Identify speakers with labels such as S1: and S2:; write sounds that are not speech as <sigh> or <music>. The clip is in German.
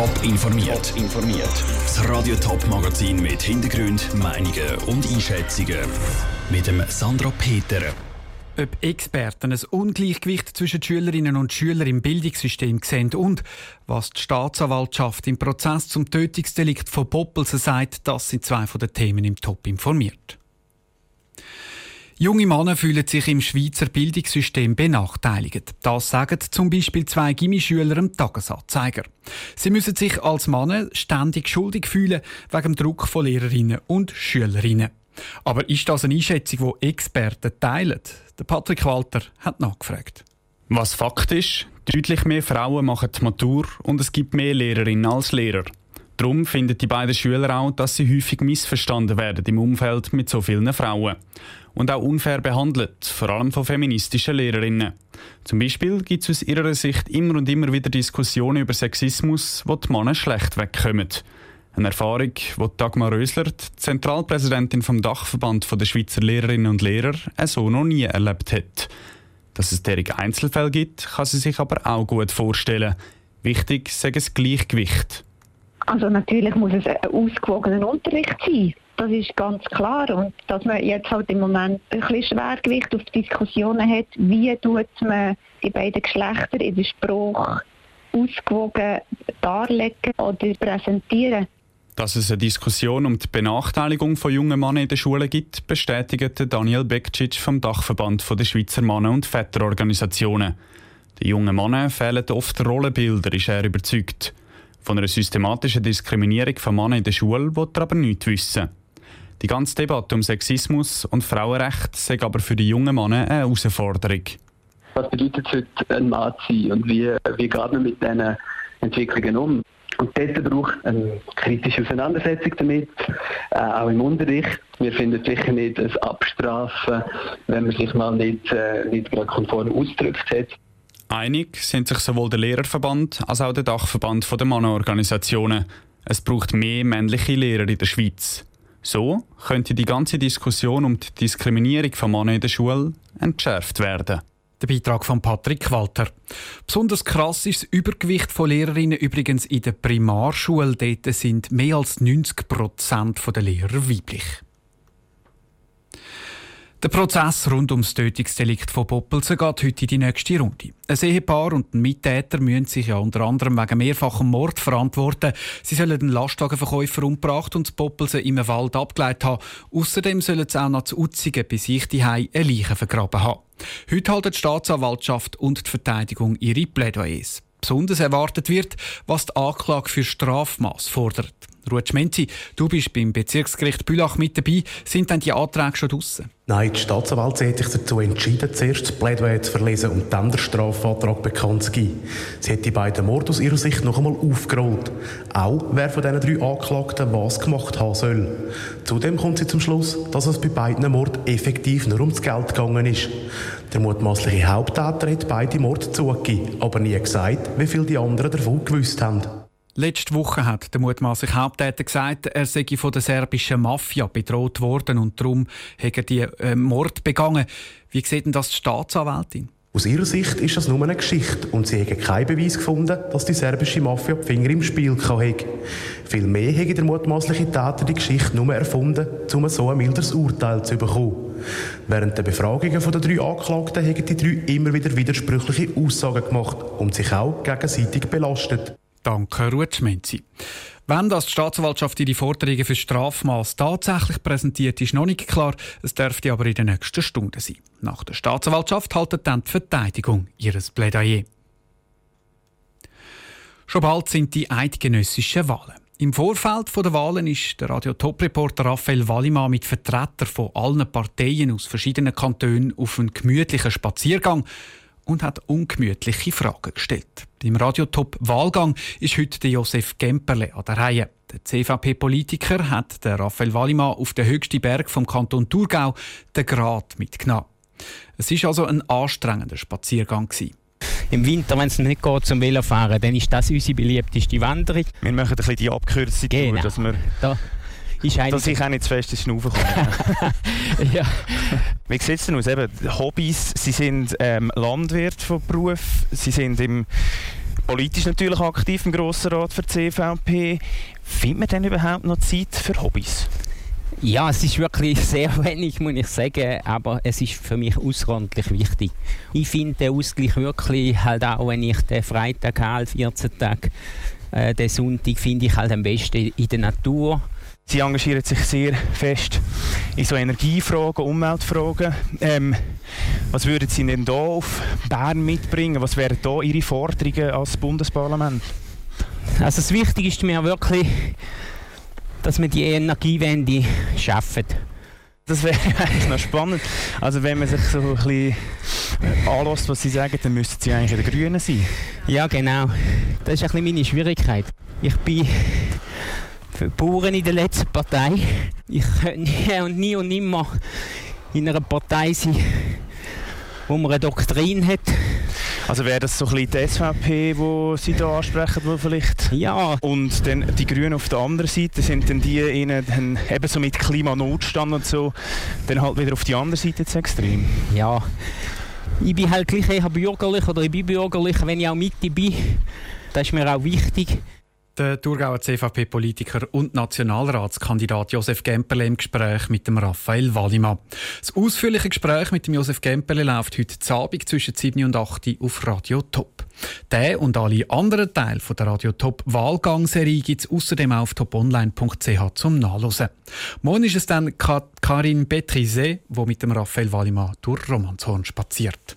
S1: Top informiert. informiert. Das Radio Top Magazin mit Hintergrund, Meinungen und Einschätzungen mit dem Sandra Peter.
S2: Ob Experten ein Ungleichgewicht zwischen Schülerinnen und Schülern im Bildungssystem sehen und was die Staatsanwaltschaft im Prozess zum Tötungsdelikt von Poppelsen sagt, das sind zwei von den Themen im Top informiert. Junge Männer fühlen sich im Schweizer Bildungssystem benachteiligt. Das sagen zum Beispiel zwei Gimmischüler im Tagesanzeiger. Sie müssen sich als Männer ständig schuldig fühlen wegen dem Druck von Lehrerinnen und Schülerinnen. Aber ist das eine Einschätzung, die Experten teilen? Der Patrick Walter hat nachgefragt.
S3: Was Fakt ist, deutlich mehr Frauen machen die Matur und es gibt mehr Lehrerinnen als Lehrer. Darum finden die beiden Schüler auch, dass sie häufig missverstanden werden im Umfeld mit so vielen Frauen und auch unfair behandelt, vor allem von feministischen Lehrerinnen. Zum Beispiel gibt es aus ihrer Sicht immer und immer wieder Diskussionen über Sexismus, wo die Männer schlecht wegkommen. Eine Erfahrung, die Dagmar Rösler, Zentralpräsidentin vom Dachverband der Schweizer Lehrerinnen und Lehrer, so noch nie erlebt hat. Dass es derige Einzelfälle gibt, kann sie sich aber auch gut vorstellen. Wichtig sei es Gleichgewicht.
S4: Also natürlich muss es ein ausgewogener Unterricht sein. Das ist ganz klar. Und dass man jetzt halt im Moment ein bisschen Schwergewicht auf Diskussionen hat, wie tut man die beiden Geschlechter in der Sprache ausgewogen darlegen oder präsentieren.
S3: Dass es eine Diskussion um die Benachteiligung von jungen Männern in der Schule gibt, bestätigt Daniel Bekcic vom Dachverband der Schweizer Männer- und Väterorganisationen. Den jungen Männern fehlen oft Rollenbilder, ist er überzeugt. Von einer systematischen Diskriminierung von Männern in der Schule will er aber nichts wissen. Die ganze Debatte um Sexismus und Frauenrecht sei aber für die jungen Männer eine Herausforderung.
S5: Was bedeutet es heute, ein Mann zu sein und wie, wie geht man mit diesen Entwicklungen um? Und dort braucht eine kritische Auseinandersetzung damit, äh, auch im Unterricht. Wir finden sicher nicht ein Abstrafen, wenn man sich mal nicht, äh, nicht gerade konform ausgedrückt hat.
S3: Einig sind sich sowohl der Lehrerverband als auch der Dachverband der Mannenorganisationen. Es braucht mehr männliche Lehrer in der Schweiz. So könnte die ganze Diskussion um die Diskriminierung von Männern in der Schule entschärft werden.
S2: Der Beitrag von Patrick Walter. Besonders krass ist das Übergewicht von Lehrerinnen übrigens in der Primarschule. Dort sind mehr als 90 Prozent der Lehrer weiblich. Der Prozess rund ums Tötungsdelikt von Poppelsen geht heute in die nächste Runde. Ein Ehepaar und ein Mittäter müssen sich ja unter anderem wegen mehrfachem Mord verantworten. Sie sollen den Lastwagenverkäufer umgebracht und Poppelsen im Wald abgeleitet haben. Außerdem sollen sie auch noch zu Utzigen bei sich die eine Leiche vergraben haben. Heute halten die Staatsanwaltschaft und die Verteidigung ihre Plädoyers. Besonders erwartet wird, was die Anklage für Strafmaß fordert. Ruth Schmenzi, du bist beim Bezirksgericht Bülach mit dabei. Sind denn die Anträge schon draussen?
S6: Nein, die Staatsanwaltschaft hat sich dazu entschieden, zuerst das Plädoyer zu verlesen und dann den Strafantrag bekannt zu geben. Sie hat die beiden Morde aus ihrer Sicht noch einmal aufgerollt. Auch wer von diesen drei Anklagten was gemacht haben soll. Zudem kommt sie zum Schluss, dass es bei beiden Morden effektiv nur ums Geld gegangen ist. Der mutmaßliche Haupttäter hat beide Morde zugegeben, aber nie gesagt, wie viel die anderen davon gewusst haben.
S2: Letzte Woche hat der mutmaßliche Haupttäter gesagt, er sei von der serbischen Mafia bedroht worden und darum er die äh, Mord begangen. Wie sieht denn das die Staatsanwältin?
S6: Aus ihrer Sicht ist das nur eine Geschichte und sie haben keinen Beweis gefunden, dass die serbische Mafia die Finger im Spiel hatte. Vielmehr hätte der mutmaßliche Täter die Geschichte nur erfunden, um so ein milderes Urteil zu bekommen. Während der Befragungen der drei Anklagten haben die drei immer wieder widersprüchliche Aussagen gemacht und sich auch gegenseitig belastet.
S2: Danke, Ruth Schmenzi. Wenn das die Staatsanwaltschaft ihre Forderungen für Strafmaß tatsächlich präsentiert, ist noch nicht klar. Es dürfte aber in den nächsten Stunden sein. Nach der Staatsanwaltschaft haltet dann die Verteidigung ihres Plädoyer. Schon bald sind die eidgenössischen Wahlen. Im Vorfeld der Wahlen ist der Radio-Top-Reporter Raphael Wallimann mit Vertretern von allen Parteien aus verschiedenen Kantonen auf einen gemütlichen Spaziergang und hat ungemütliche Fragen gestellt. Beim Radiotop Wahlgang ist heute der Josef Gemperle an der Reihe. Der CVP-Politiker hat den Raphael Wallimann auf den höchsten Berg vom Kanton Thurgau, den Grat, mitgenommen. Es ist also ein anstrengender Spaziergang gewesen.
S7: Im Winter, wenn es nicht geht zum Velofahren, dann ist das unsere beliebteste Wanderung.
S3: Wir machen ein bisschen die Abkürzung, genau. dass wir
S7: da
S3: ist Dass ich auch nicht zu fest ins Schnaufen komme. ja. <laughs> Wie sieht es denn aus? Eben, Hobbys, Sie sind ähm, Landwirt von Beruf, Sie sind im
S8: politisch natürlich aktiv im Grossen Rat für die CVP. Findet man denn überhaupt noch Zeit für Hobbys?
S7: Ja, es ist wirklich <laughs> sehr wenig, muss ich sagen, aber es ist für mich außerordentlich wichtig. Ich finde den Ausgleich wirklich, halt auch wenn ich den Freitag habe, 14 Tage, äh, den Sonntag, finde ich halt am besten in der Natur.
S8: Sie engagieren sich sehr fest in so Energiefragen, Umweltfragen. Ähm, was würden Sie denn hier auf Bern mitbringen? Was wären hier Ihre Forderungen als Bundesparlament?
S7: Also das Wichtigste ist mir wirklich, dass wir die Energiewende schaffen.
S8: Das wäre eigentlich <laughs> noch spannend. Also wenn man sich so ein bisschen anlässt, was Sie sagen, dann müssten Sie eigentlich in den Grünen sein.
S7: Ja, genau. Das ist ein bisschen meine Schwierigkeit. Ich bin Bauern in der letzten Partei. Ich könnte nie und nie und nimmer in einer Partei sein, wo man eine Doktrin hat.
S8: Also wäre das so ein bisschen die SVP, die Sie hier ansprechen, wo vielleicht?
S7: Ja.
S8: Und dann die Grünen auf der anderen Seite, sind dann die ihnen dann eben so mit Klimanotstand und so, dann halt wieder auf die andere Seite zu extrem?
S7: Ja. Ich bin halt gleich eher bürgerlich oder ich bin bürgerlich, wenn ich auch Mitte bin. Das ist mir auch wichtig.
S2: Der Thurgauer CVP-Politiker und Nationalratskandidat Josef Gemperle im Gespräch mit dem Raphael Wallimann. Das ausführliche Gespräch mit dem Josef Gemperle läuft heute Abend zwischen 7 und 8 auf Radio Top. Der und alle anderen Teile von der Radio Top Wahlgangserie gibt es außerdem auf toponline.ch zum Nachlesen. Morgen ist es dann Karin Betrise, die mit dem Raphael Wallimann durch Romanshorn spaziert.